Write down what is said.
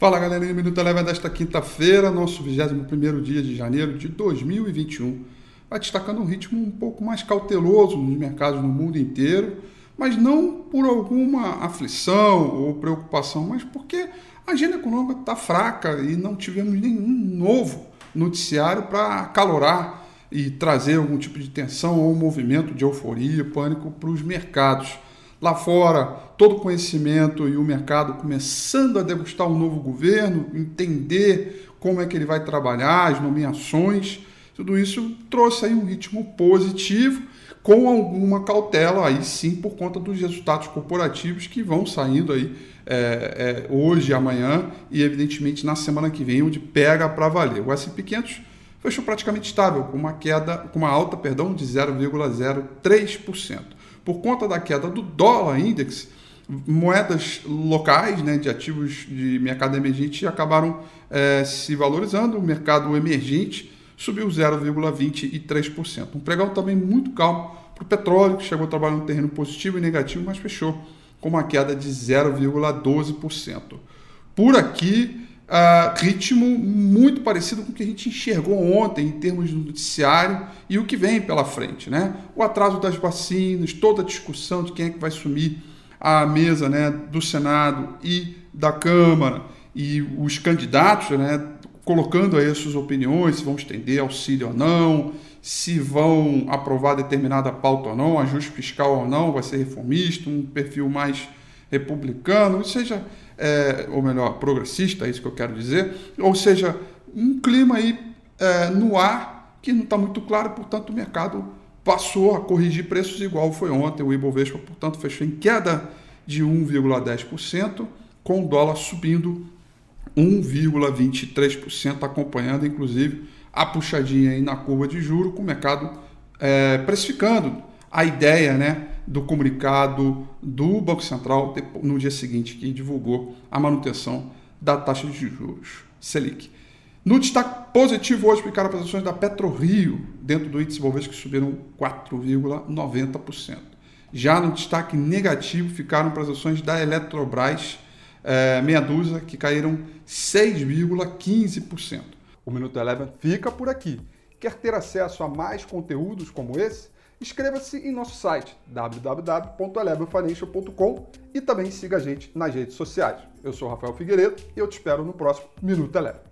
Fala galerinha, Minuto Eleva desta quinta-feira, nosso 21 dia de janeiro de 2021. Vai destacando um ritmo um pouco mais cauteloso nos mercados no mundo inteiro, mas não por alguma aflição ou preocupação, mas porque a agenda econômica está fraca e não tivemos nenhum novo noticiário para acalorar e trazer algum tipo de tensão ou movimento de euforia, pânico para os mercados. Lá fora, todo o conhecimento e o mercado começando a degustar um novo governo, entender como é que ele vai trabalhar, as nomeações, tudo isso trouxe aí um ritmo positivo, com alguma cautela aí sim por conta dos resultados corporativos que vão saindo aí é, é, hoje, amanhã e evidentemente na semana que vem, onde pega para valer. O S&P 500 fechou praticamente estável, com uma queda, com uma alta, perdão, de 0,03% por conta da queda do dólar index, moedas locais né, de ativos de mercado emergente acabaram é, se valorizando, o mercado emergente subiu 0,23%. Um pregão também muito calmo para o petróleo, que chegou a trabalhar no terreno positivo e negativo, mas fechou com uma queda de 0,12%. Por aqui, uh, ritmo muito parecido com o que a gente enxergou ontem em termos de noticiário e o que vem pela frente. Né? O atraso das vacinas, toda a discussão de quem é que vai assumir a mesa né, do Senado e da Câmara e os candidatos né, colocando aí as suas opiniões, se vão estender auxílio ou não, se vão aprovar determinada pauta ou não, ajuste fiscal ou não, vai ser reformista, um perfil mais republicano, seja, é, ou melhor, progressista, é isso que eu quero dizer, ou seja, um clima aí é, no ar que não está muito claro, portanto o mercado passou a corrigir preços igual foi ontem, o Ibovespa, portanto, fechou em queda de 1,10%, com o dólar subindo 1,23%, acompanhando inclusive a puxadinha aí na curva de juro, com o mercado é, precificando a ideia né, do comunicado do Banco Central no dia seguinte, que divulgou a manutenção da taxa de juros Selic. No destaque positivo hoje ficaram as ações da PetroRio, dentro do índice Bovespa, que subiram 4,90%. Já no destaque negativo ficaram as ações da Eletrobras, é, meia dúzia, que caíram 6,15%. O Minuto Eleven fica por aqui. Quer ter acesso a mais conteúdos como esse? Inscreva-se em nosso site www.elevenfinancial.com e também siga a gente nas redes sociais. Eu sou Rafael Figueiredo e eu te espero no próximo Minuto Eleve.